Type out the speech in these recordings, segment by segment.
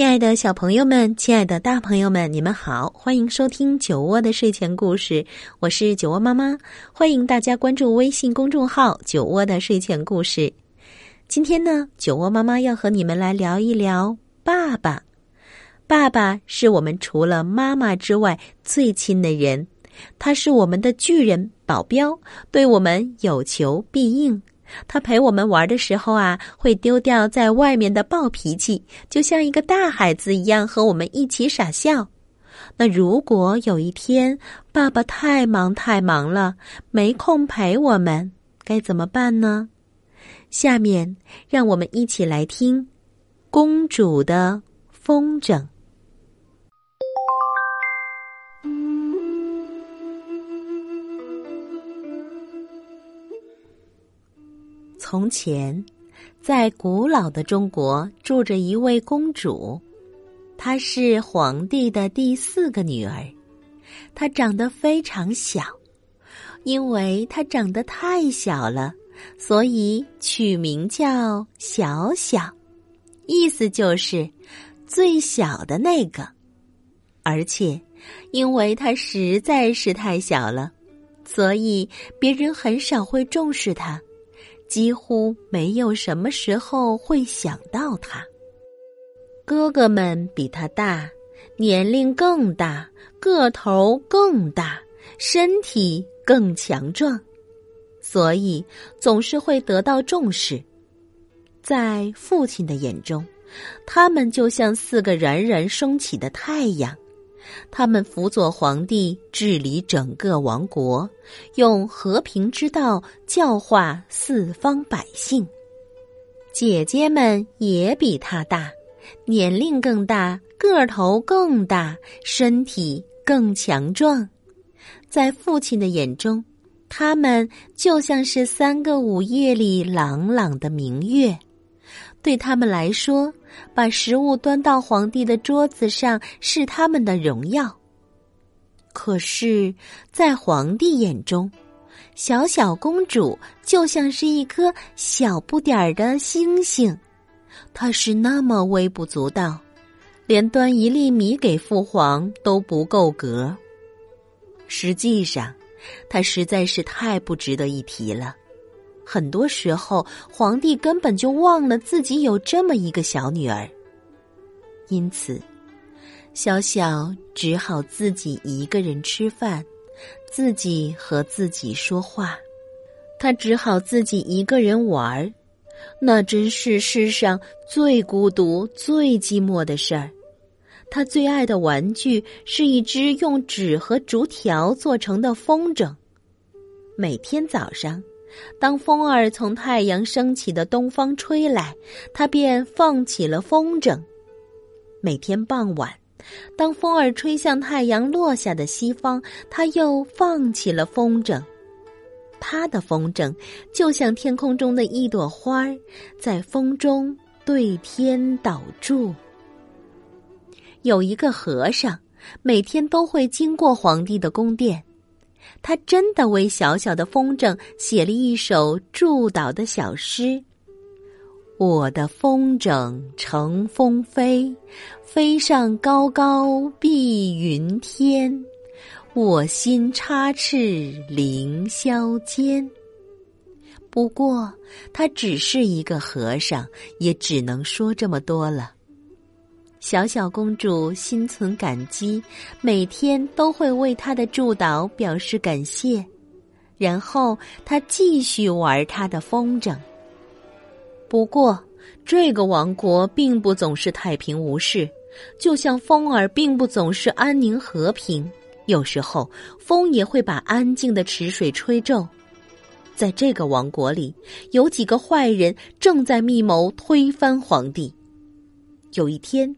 亲爱的小朋友们，亲爱的大朋友们，你们好，欢迎收听酒窝的睡前故事，我是酒窝妈妈，欢迎大家关注微信公众号“酒窝的睡前故事”。今天呢，酒窝妈妈要和你们来聊一聊爸爸。爸爸是我们除了妈妈之外最亲的人，他是我们的巨人保镖，对我们有求必应。他陪我们玩的时候啊，会丢掉在外面的暴脾气，就像一个大孩子一样和我们一起傻笑。那如果有一天爸爸太忙太忙了，没空陪我们，该怎么办呢？下面让我们一起来听《公主的风筝》。从前，在古老的中国住着一位公主，她是皇帝的第四个女儿。她长得非常小，因为她长得太小了，所以取名叫小小，意思就是最小的那个。而且，因为她实在是太小了，所以别人很少会重视她。几乎没有什么时候会想到他。哥哥们比他大，年龄更大，个头更大，身体更强壮，所以总是会得到重视。在父亲的眼中，他们就像四个冉冉升起的太阳。他们辅佐皇帝治理整个王国，用和平之道教化四方百姓。姐姐们也比他大，年龄更大，个头更大，身体更强壮。在父亲的眼中，他们就像是三个午夜里朗朗的明月。对他们来说，把食物端到皇帝的桌子上是他们的荣耀。可是，在皇帝眼中，小小公主就像是一颗小不点儿的星星，她是那么微不足道，连端一粒米给父皇都不够格。实际上，她实在是太不值得一提了。很多时候，皇帝根本就忘了自己有这么一个小女儿，因此，小小只好自己一个人吃饭，自己和自己说话，他只好自己一个人玩儿，那真是世上最孤独、最寂寞的事儿。他最爱的玩具是一只用纸和竹条做成的风筝，每天早上。当风儿从太阳升起的东方吹来，他便放起了风筝。每天傍晚，当风儿吹向太阳落下的西方，他又放起了风筝。他的风筝就像天空中的一朵花儿，在风中对天祷祝。有一个和尚，每天都会经过皇帝的宫殿。他真的为小小的风筝写了一首祝祷的小诗：“我的风筝乘风飞，飞上高高碧云天。我心插翅凌霄间。”不过，他只是一个和尚，也只能说这么多了。小小公主心存感激，每天都会为他的祝祷表示感谢，然后她继续玩她的风筝。不过，这个王国并不总是太平无事，就像风儿并不总是安宁和平，有时候风也会把安静的池水吹皱。在这个王国里，有几个坏人正在密谋推翻皇帝。有一天，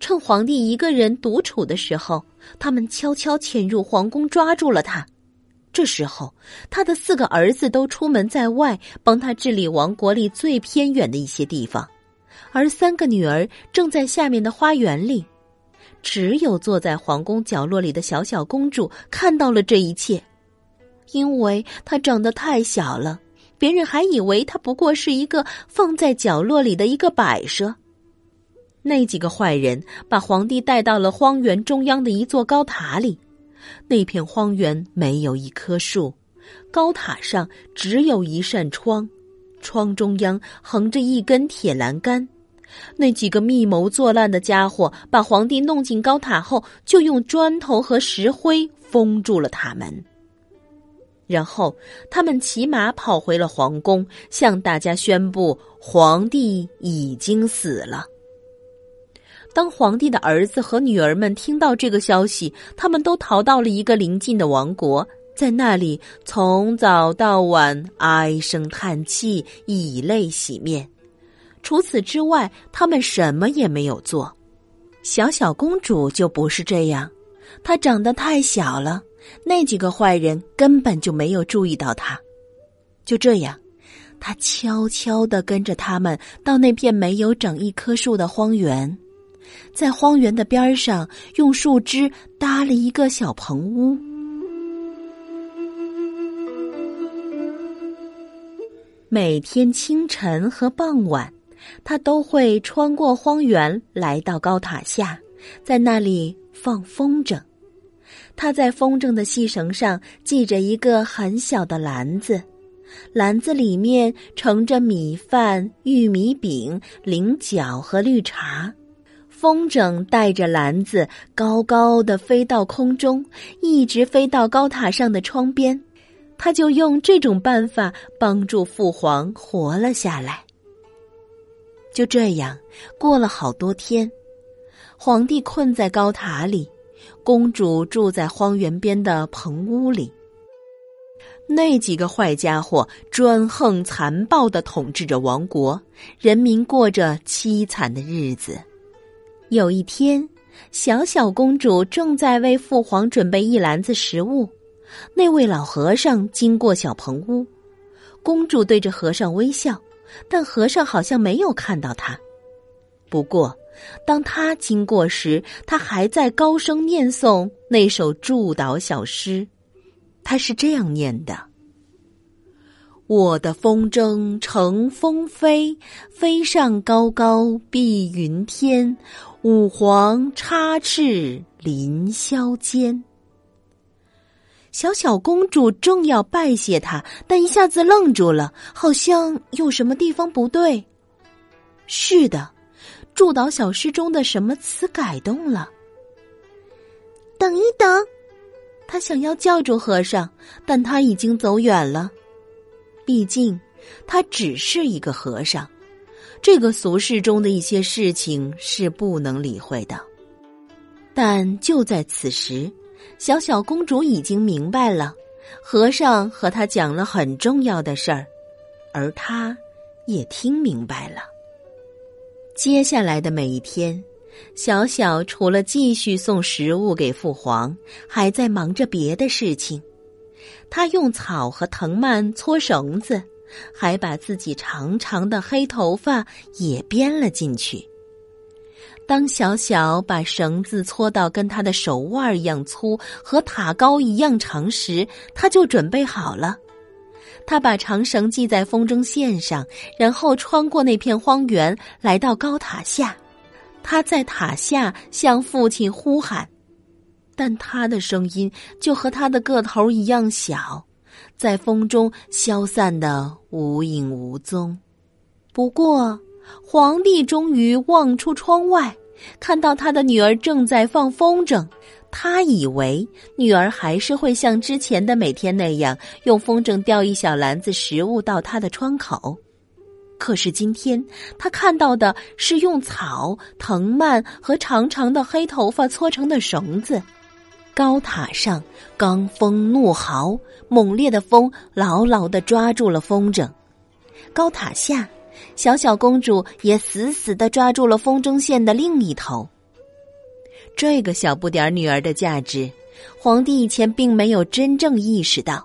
趁皇帝一个人独处的时候，他们悄悄潜入皇宫，抓住了他。这时候，他的四个儿子都出门在外，帮他治理王国里最偏远的一些地方，而三个女儿正在下面的花园里。只有坐在皇宫角落里的小小公主看到了这一切，因为她长得太小了，别人还以为她不过是一个放在角落里的一个摆设。那几个坏人把皇帝带到了荒原中央的一座高塔里，那片荒原没有一棵树，高塔上只有一扇窗，窗中央横着一根铁栏杆。那几个密谋作乱的家伙把皇帝弄进高塔后，就用砖头和石灰封住了塔门。然后他们骑马跑回了皇宫，向大家宣布皇帝已经死了。当皇帝的儿子和女儿们听到这个消息，他们都逃到了一个邻近的王国，在那里从早到晚唉声叹气，以泪洗面。除此之外，他们什么也没有做。小小公主就不是这样，她长得太小了，那几个坏人根本就没有注意到她。就这样，她悄悄的跟着他们到那片没有长一棵树的荒原。在荒原的边上，用树枝搭了一个小棚屋。每天清晨和傍晚，他都会穿过荒原，来到高塔下，在那里放风筝。他在风筝的细绳上系着一个很小的篮子，篮子里面盛着米饭、玉米饼、菱角和绿茶。风筝带着篮子高高的飞到空中，一直飞到高塔上的窗边。他就用这种办法帮助父皇活了下来。就这样过了好多天，皇帝困在高塔里，公主住在荒原边的棚屋里。那几个坏家伙专横残暴的统治着王国，人民过着凄惨的日子。有一天，小小公主正在为父皇准备一篮子食物。那位老和尚经过小棚屋，公主对着和尚微笑，但和尚好像没有看到她。不过，当他经过时，他还在高声念诵那首祝祷小诗。他是这样念的：“我的风筝乘风飞，飞上高高碧云天。”五皇插翅凌霄间。小小公主正要拜谢他，但一下子愣住了，好像有什么地方不对。是的，祝祷小诗中的什么词改动了？等一等，他想要叫住和尚，但他已经走远了。毕竟，他只是一个和尚。这个俗世中的一些事情是不能理会的，但就在此时，小小公主已经明白了，和尚和她讲了很重要的事儿，而她也听明白了。接下来的每一天，小小除了继续送食物给父皇，还在忙着别的事情。他用草和藤蔓搓绳子。还把自己长长的黑头发也编了进去。当小小把绳子搓到跟他的手腕一样粗和塔高一样长时，他就准备好了。他把长绳系在风筝线上，然后穿过那片荒原，来到高塔下。他在塔下向父亲呼喊，但他的声音就和他的个头一样小。在风中消散的无影无踪。不过，皇帝终于望出窗外，看到他的女儿正在放风筝。他以为女儿还是会像之前的每天那样，用风筝吊一小篮子食物到他的窗口。可是今天，他看到的是用草、藤蔓和长长的黑头发搓成的绳子。高塔上，罡风怒嚎，猛烈的风牢牢的抓住了风筝。高塔下，小小公主也死死的抓住了风筝线的另一头。这个小不点女儿的价值，皇帝以前并没有真正意识到，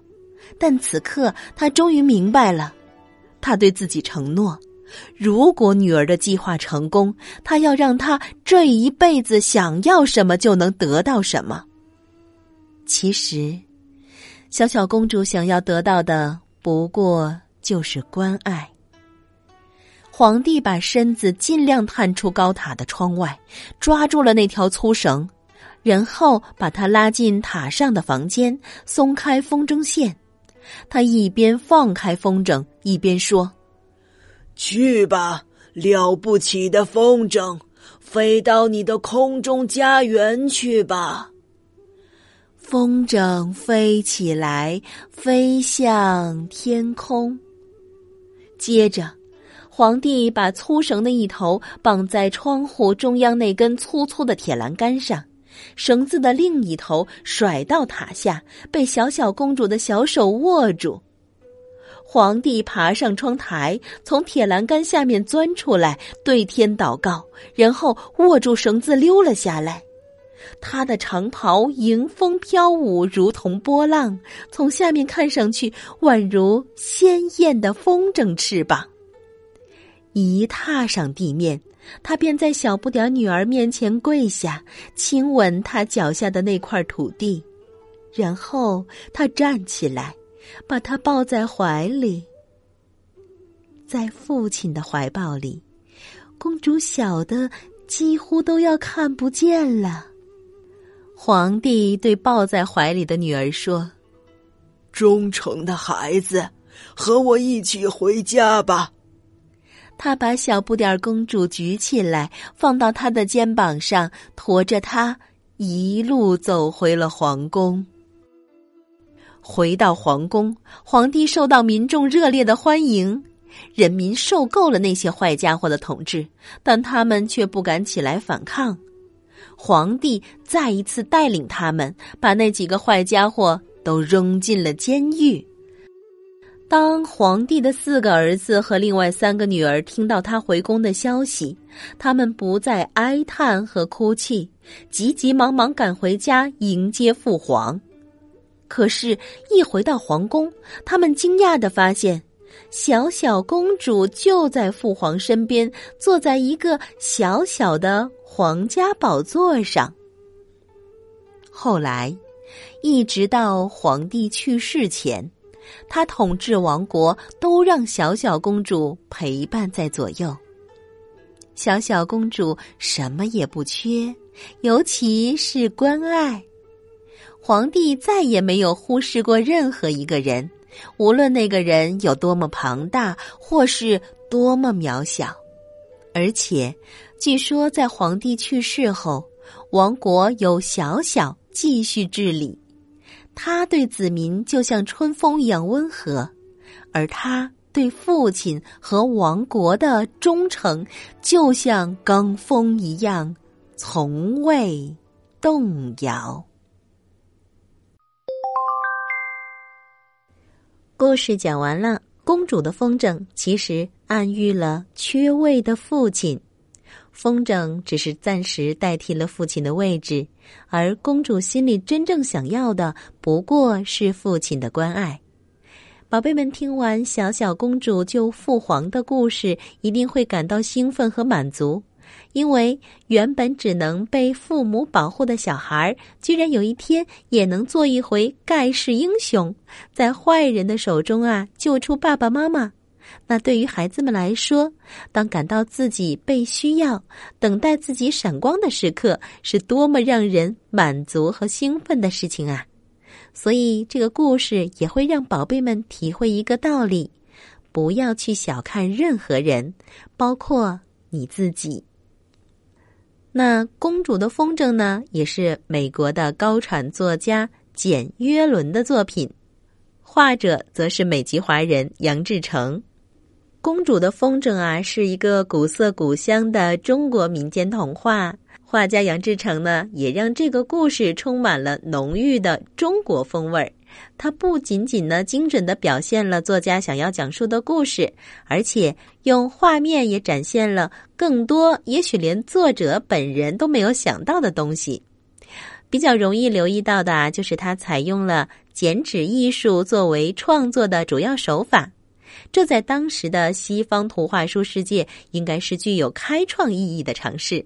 但此刻他终于明白了。他对自己承诺，如果女儿的计划成功，他要让她这一辈子想要什么就能得到什么。其实，小小公主想要得到的不过就是关爱。皇帝把身子尽量探出高塔的窗外，抓住了那条粗绳，然后把他拉进塔上的房间，松开风筝线。他一边放开风筝，一边说：“去吧，了不起的风筝，飞到你的空中家园去吧。”风筝飞起来，飞向天空。接着。皇帝把粗绳的一头绑在窗户中央那根粗粗的铁栏杆上，绳子的另一头甩到塔下，被小小公主的小手握住。皇帝爬上窗台，从铁栏杆下面钻出来，对天祷告，然后握住绳子溜了下来。他的长袍迎风飘舞，如同波浪，从下面看上去宛如鲜艳的风筝翅膀。一踏上地面，他便在小不点女儿面前跪下，亲吻她脚下的那块土地，然后他站起来，把她抱在怀里。在父亲的怀抱里，公主小的几乎都要看不见了。皇帝对抱在怀里的女儿说：“忠诚的孩子，和我一起回家吧。”他把小不点公主举起来，放到他的肩膀上，驮着她一路走回了皇宫。回到皇宫，皇帝受到民众热烈的欢迎。人民受够了那些坏家伙的统治，但他们却不敢起来反抗。皇帝再一次带领他们，把那几个坏家伙都扔进了监狱。当皇帝的四个儿子和另外三个女儿听到他回宫的消息，他们不再哀叹和哭泣，急急忙忙赶回家迎接父皇。可是，一回到皇宫，他们惊讶的发现，小小公主就在父皇身边，坐在一个小小的皇家宝座上。后来，一直到皇帝去世前。他统治王国，都让小小公主陪伴在左右。小小公主什么也不缺，尤其是关爱。皇帝再也没有忽视过任何一个人，无论那个人有多么庞大，或是多么渺小。而且，据说在皇帝去世后，王国由小小继续治理。他对子民就像春风一样温和，而他对父亲和王国的忠诚就像罡风一样，从未动摇。故事讲完了，公主的风筝其实暗喻了缺位的父亲。风筝只是暂时代替了父亲的位置，而公主心里真正想要的不过是父亲的关爱。宝贝们，听完小小公主救父皇的故事，一定会感到兴奋和满足，因为原本只能被父母保护的小孩，居然有一天也能做一回盖世英雄，在坏人的手中啊救出爸爸妈妈。那对于孩子们来说，当感到自己被需要、等待自己闪光的时刻，是多么让人满足和兴奋的事情啊！所以，这个故事也会让宝贝们体会一个道理：不要去小看任何人，包括你自己。那《公主的风筝》呢，也是美国的高产作家简·约伦的作品，画者则是美籍华人杨志成。公主的风筝啊，是一个古色古香的中国民间童话。画家杨志成呢，也让这个故事充满了浓郁的中国风味儿，它不仅仅呢精准的表现了作家想要讲述的故事，而且用画面也展现了更多也许连作者本人都没有想到的东西。比较容易留意到的啊，就是它采用了剪纸艺术作为创作的主要手法，这在当时的西方图画书世界应该是具有开创意义的尝试。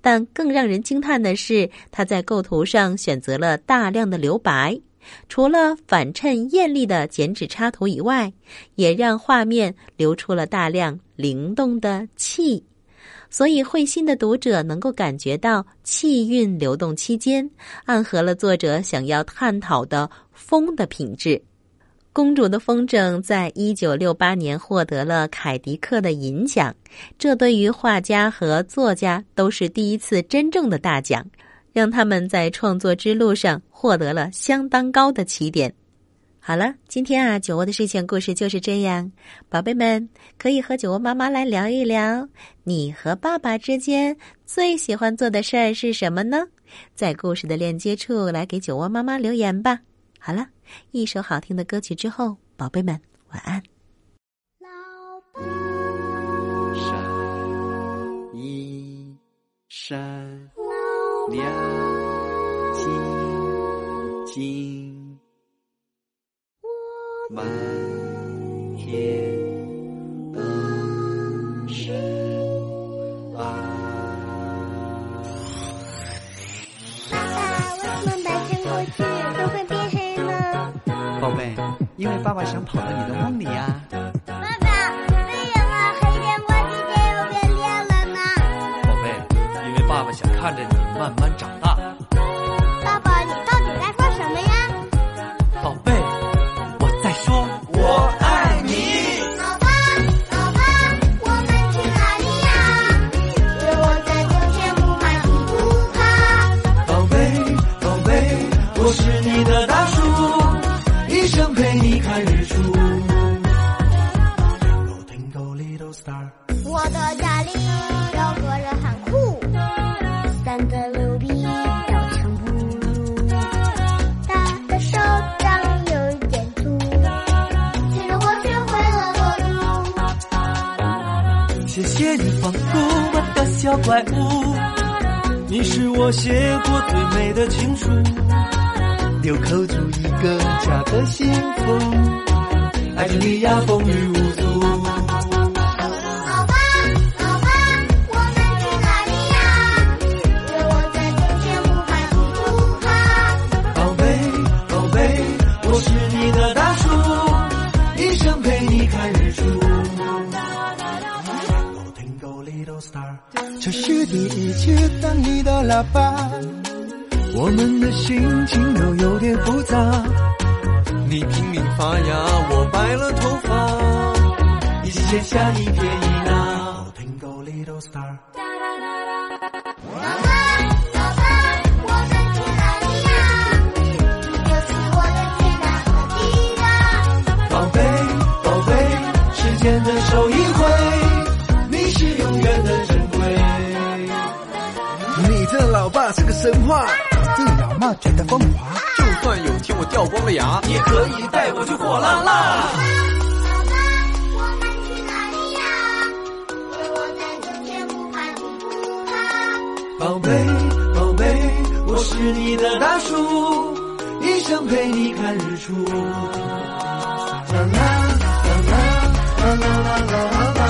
但更让人惊叹的是，他在构图上选择了大量的留白，除了反衬艳丽的剪纸插图以外，也让画面流出了大量灵动的气。所以，会心的读者能够感觉到气韵流动期间，暗合了作者想要探讨的风的品质。公主的风筝在一九六八年获得了凯迪克的银奖，这对于画家和作家都是第一次真正的大奖，让他们在创作之路上获得了相当高的起点。好了，今天啊，酒窝的睡前故事就是这样。宝贝们可以和酒窝妈妈来聊一聊，你和爸爸之间最喜欢做的事儿是什么呢？在故事的链接处来给酒窝妈妈留言吧。好了。一首好听的歌曲之后，宝贝们晚安。老爸，闪一闪亮晶晶，满天都是爱。爸爸，为什么白天过去都会？宝贝，因为爸爸想跑到你的梦里呀、爸爸，为什么黑天过去天又变亮了呢？宝贝，因为爸爸想看着你慢慢三头六臂，表情不如。他的手掌有一点粗，其实我学会了走路。谢谢你放过我的小怪物，你是我写过最美的情书，留扣住一个家的幸福，爱着你呀风雨无阻。这是第一次当你的喇叭，我们的心情都有点复杂。你拼命发芽，我白了头发，一起写下一撇一捺。你的老爸是个神话，你老妈觉得风华。就算有天我掉光了牙，也可以带我去火辣辣。老爸，我们去哪里呀？有我在就天不怕地不怕。宝贝，宝贝，我是你的大树，一生陪你看日出。啦啦啦啦啦啦啦啦啦啦